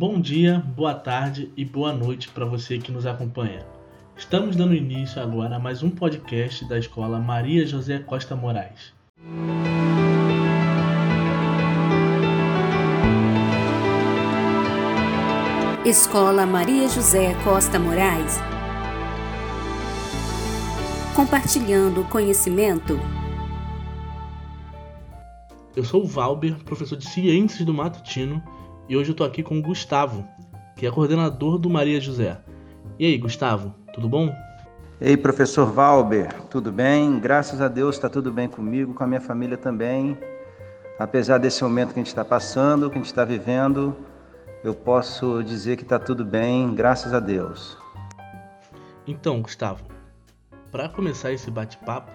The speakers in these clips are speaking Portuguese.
Bom dia, boa tarde e boa noite para você que nos acompanha. Estamos dando início agora a mais um podcast da Escola Maria José Costa Moraes. Escola Maria José Costa Moraes Compartilhando conhecimento. Eu sou o Valber, professor de Ciências do Matutino, e hoje eu tô aqui com o Gustavo, que é coordenador do Maria José. E aí, Gustavo, tudo bom? Ei, professor Valber, tudo bem? Graças a Deus está tudo bem comigo, com a minha família também. Apesar desse momento que a gente está passando, que a gente está vivendo, eu posso dizer que está tudo bem, graças a Deus. Então, Gustavo, para começar esse bate-papo,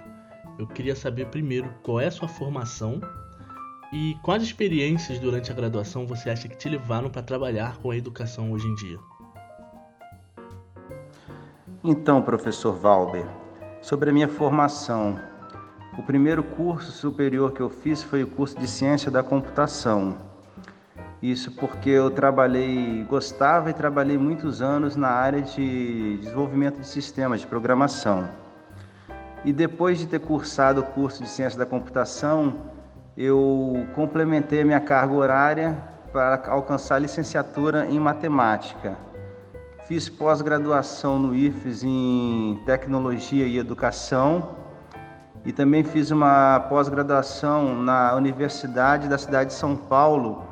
eu queria saber primeiro qual é a sua formação e quais experiências durante a graduação você acha que te levaram para trabalhar com a educação hoje em dia? Então, professor Valber, sobre a minha formação, o primeiro curso superior que eu fiz foi o curso de Ciência da Computação. Isso porque eu trabalhei, gostava e trabalhei muitos anos na área de desenvolvimento de sistemas de programação. E depois de ter cursado o curso de Ciência da Computação, eu complementei a minha carga horária para alcançar a licenciatura em matemática. Fiz pós-graduação no IFES em tecnologia e educação e também fiz uma pós-graduação na Universidade da cidade de São Paulo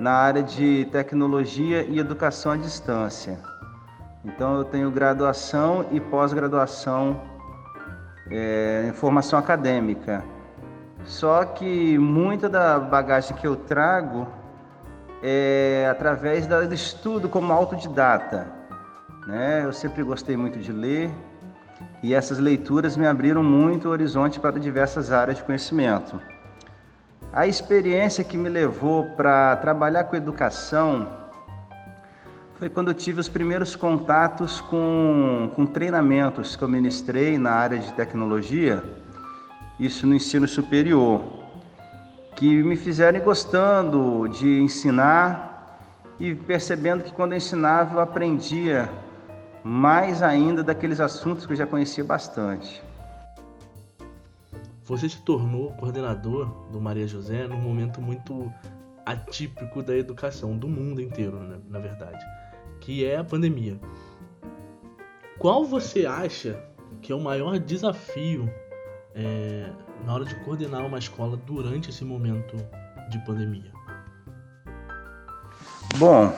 na área de tecnologia e educação à distância. Então eu tenho graduação e pós-graduação é, em formação acadêmica. Só que muita da bagagem que eu trago é através do estudo como autodidata. Né? Eu sempre gostei muito de ler e essas leituras me abriram muito o horizonte para diversas áreas de conhecimento. A experiência que me levou para trabalhar com educação foi quando eu tive os primeiros contatos com, com treinamentos que eu ministrei na área de tecnologia isso no ensino superior, que me fizeram gostando de ensinar e percebendo que quando eu ensinava eu aprendia mais ainda daqueles assuntos que eu já conhecia bastante. Você se tornou coordenador do Maria José num momento muito atípico da educação do mundo inteiro, né, na verdade, que é a pandemia. Qual você acha que é o maior desafio é, na hora de coordenar uma escola durante esse momento de pandemia? Bom,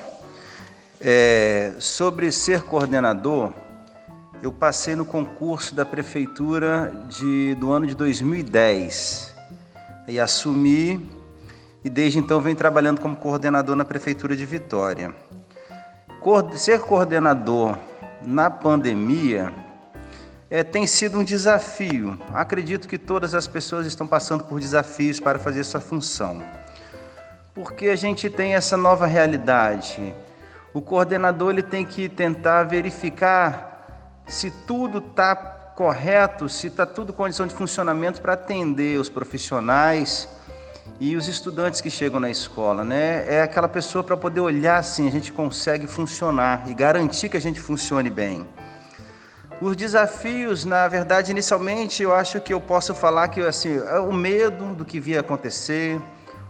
é, sobre ser coordenador, eu passei no concurso da prefeitura de, do ano de 2010 e assumi e desde então venho trabalhando como coordenador na prefeitura de Vitória. Ser coordenador na pandemia é, tem sido um desafio. Acredito que todas as pessoas estão passando por desafios para fazer sua função. Porque a gente tem essa nova realidade. O coordenador ele tem que tentar verificar se tudo está correto, se está tudo condição de funcionamento para atender os profissionais e os estudantes que chegam na escola, né? É aquela pessoa para poder olhar assim, a gente consegue funcionar e garantir que a gente funcione bem. Os desafios, na verdade, inicialmente eu acho que eu posso falar que assim, é o medo do que via acontecer,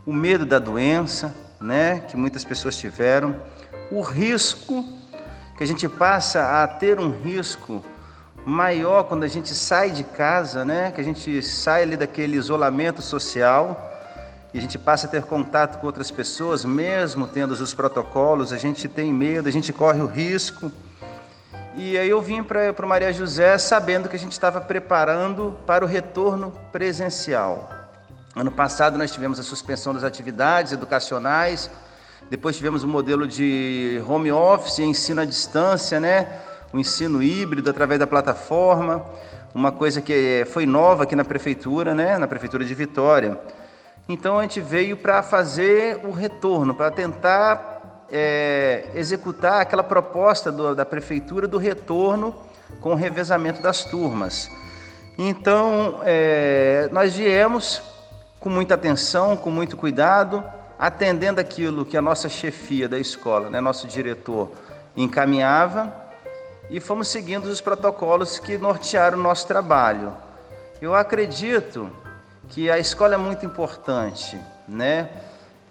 o medo da doença, né, que muitas pessoas tiveram, o risco que a gente passa a ter um risco maior quando a gente sai de casa, né, que a gente sai ali daquele isolamento social e a gente passa a ter contato com outras pessoas, mesmo tendo os protocolos, a gente tem medo, a gente corre o risco e aí eu vim para o Maria José sabendo que a gente estava preparando para o retorno presencial. Ano passado nós tivemos a suspensão das atividades educacionais, depois tivemos o um modelo de home office, ensino à distância, né? o ensino híbrido através da plataforma, uma coisa que foi nova aqui na prefeitura, né? na prefeitura de Vitória. Então a gente veio para fazer o retorno, para tentar é, executar aquela proposta do, da prefeitura do retorno com o revezamento das turmas. Então, é, nós viemos com muita atenção, com muito cuidado, atendendo aquilo que a nossa chefia da escola, né, nosso diretor, encaminhava e fomos seguindo os protocolos que nortearam o nosso trabalho. Eu acredito que a escola é muito importante, né?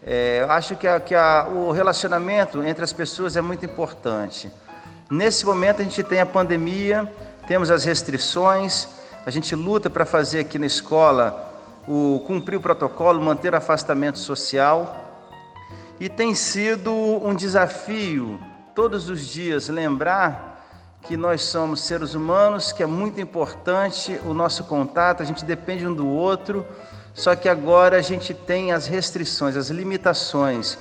É, acho que, a, que a, o relacionamento entre as pessoas é muito importante. Nesse momento a gente tem a pandemia, temos as restrições, a gente luta para fazer aqui na escola o cumprir o protocolo, manter o afastamento social. E tem sido um desafio todos os dias lembrar que nós somos seres humanos, que é muito importante o nosso contato, a gente depende um do outro, só que agora a gente tem as restrições, as limitações.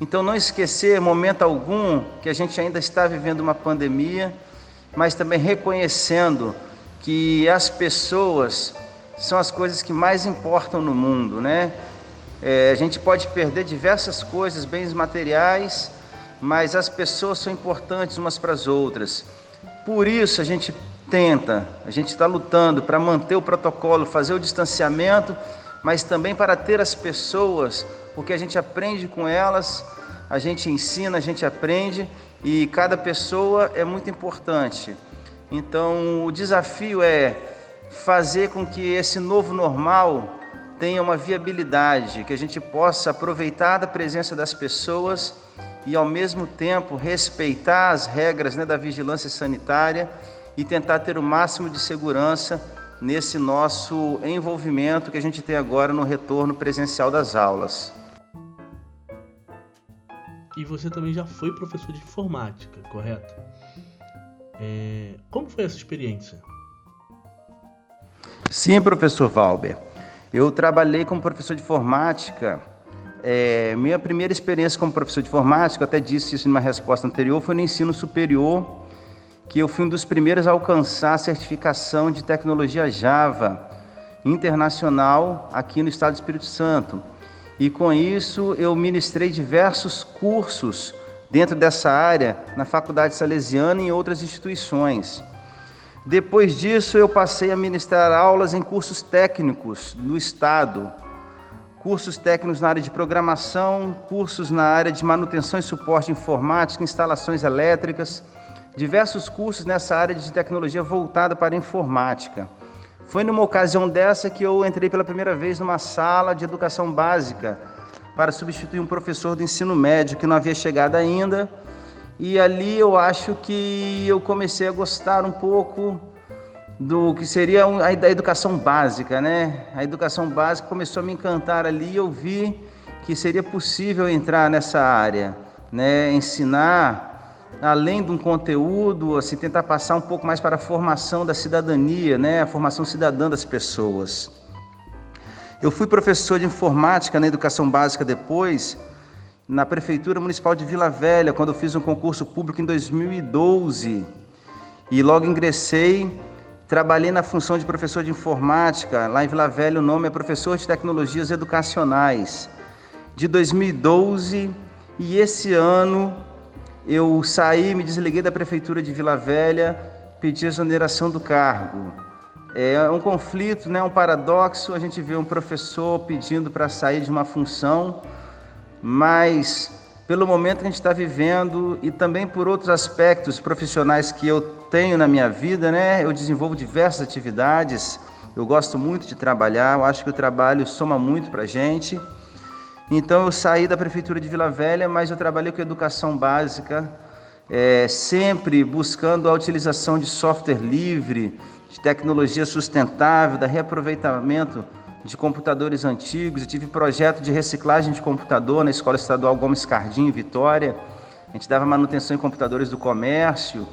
Então, não esquecer, momento algum, que a gente ainda está vivendo uma pandemia, mas também reconhecendo que as pessoas são as coisas que mais importam no mundo, né? É, a gente pode perder diversas coisas, bens materiais, mas as pessoas são importantes umas para as outras. Por isso a gente tenta, a gente está lutando para manter o protocolo, fazer o distanciamento, mas também para ter as pessoas, porque a gente aprende com elas, a gente ensina, a gente aprende e cada pessoa é muito importante. Então o desafio é fazer com que esse novo normal tenha uma viabilidade, que a gente possa aproveitar da presença das pessoas e ao mesmo tempo respeitar as regras né, da vigilância sanitária e tentar ter o máximo de segurança nesse nosso envolvimento que a gente tem agora no retorno presencial das aulas. E você também já foi professor de informática, correto? É... Como foi essa experiência? Sim, professor Valber. Eu trabalhei como professor de informática é, minha primeira experiência como professor de informática, até disse isso em uma resposta anterior, foi no ensino superior, que eu fui um dos primeiros a alcançar a certificação de tecnologia Java internacional aqui no estado do Espírito Santo. E com isso eu ministrei diversos cursos dentro dessa área na Faculdade Salesiana e em outras instituições. Depois disso, eu passei a ministrar aulas em cursos técnicos no estado, cursos técnicos na área de programação, cursos na área de manutenção e suporte informático, instalações elétricas, diversos cursos nessa área de tecnologia voltada para a informática. Foi numa ocasião dessa que eu entrei pela primeira vez numa sala de educação básica para substituir um professor do ensino médio que não havia chegado ainda. E ali eu acho que eu comecei a gostar um pouco do que seria a educação básica, né? A educação básica começou a me encantar ali e eu vi que seria possível entrar nessa área, né? Ensinar além de um conteúdo, assim, tentar passar um pouco mais para a formação da cidadania, né? A formação cidadã das pessoas. Eu fui professor de informática na educação básica depois, na prefeitura municipal de Vila Velha, quando eu fiz um concurso público em 2012. E logo ingressei Trabalhei na função de professor de informática, lá em Vila Velha o nome é professor de tecnologias educacionais, de 2012 e esse ano eu saí, me desliguei da prefeitura de Vila Velha, pedi exoneração do cargo. É um conflito, né, um paradoxo, a gente vê um professor pedindo para sair de uma função, mas pelo momento que a gente está vivendo e também por outros aspectos profissionais que eu tenho na minha vida, né? Eu desenvolvo diversas atividades, eu gosto muito de trabalhar, eu acho que o trabalho soma muito para a gente. Então eu saí da prefeitura de Vila Velha, mas eu trabalhei com educação básica, é, sempre buscando a utilização de software livre, de tecnologia sustentável, da reaproveitamento de computadores antigos. Eu tive projeto de reciclagem de computador na Escola Estadual Gomes Cardim, Vitória. A gente dava manutenção em computadores do comércio.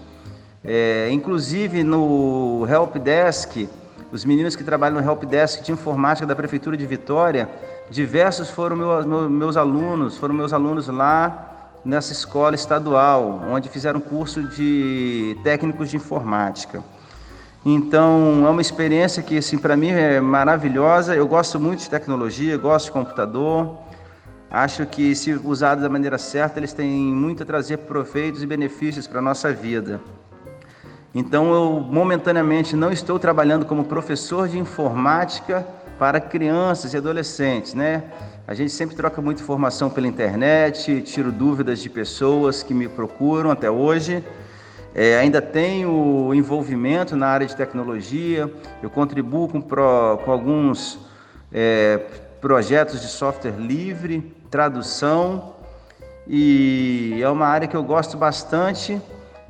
É, inclusive no Help Desk, os meninos que trabalham no Help Desk de informática da Prefeitura de Vitória, diversos foram meu, meu, meus alunos, foram meus alunos lá nessa escola estadual, onde fizeram curso de técnicos de informática. Então, é uma experiência que, assim, para mim é maravilhosa. Eu gosto muito de tecnologia, gosto de computador. Acho que, se usado da maneira certa, eles têm muito a trazer proveitos e benefícios para a nossa vida. Então, eu momentaneamente não estou trabalhando como professor de informática para crianças e adolescentes, né? A gente sempre troca muita informação pela internet, tiro dúvidas de pessoas que me procuram até hoje. É, ainda tenho envolvimento na área de tecnologia, eu contribuo com, pro, com alguns é, projetos de software livre, tradução, e é uma área que eu gosto bastante.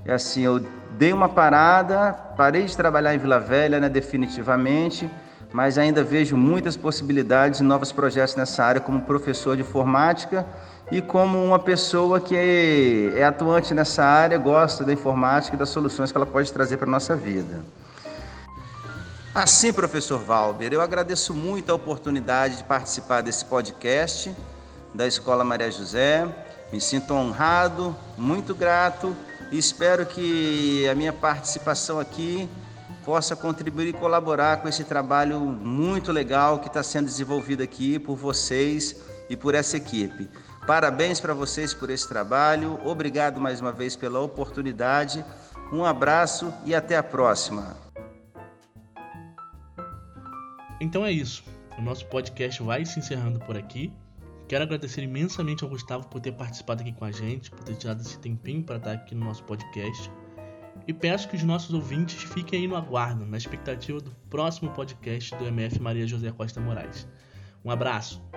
É assim, eu dei uma parada, parei de trabalhar em Vila Velha, né, definitivamente, mas ainda vejo muitas possibilidades e novos projetos nessa área como professor de informática e como uma pessoa que é, atuante nessa área, gosta da informática e das soluções que ela pode trazer para a nossa vida. Assim, professor Valber, eu agradeço muito a oportunidade de participar desse podcast da Escola Maria José. Me sinto honrado, muito grato espero que a minha participação aqui possa contribuir e colaborar com esse trabalho muito legal que está sendo desenvolvido aqui por vocês e por essa equipe. Parabéns para vocês por esse trabalho. Obrigado mais uma vez pela oportunidade. Um abraço e até a próxima. Então é isso. O nosso podcast vai se encerrando por aqui. Quero agradecer imensamente ao Gustavo por ter participado aqui com a gente, por ter tirado esse tempinho para estar aqui no nosso podcast. E peço que os nossos ouvintes fiquem aí no aguardo, na expectativa do próximo podcast do MF Maria José Costa Moraes. Um abraço!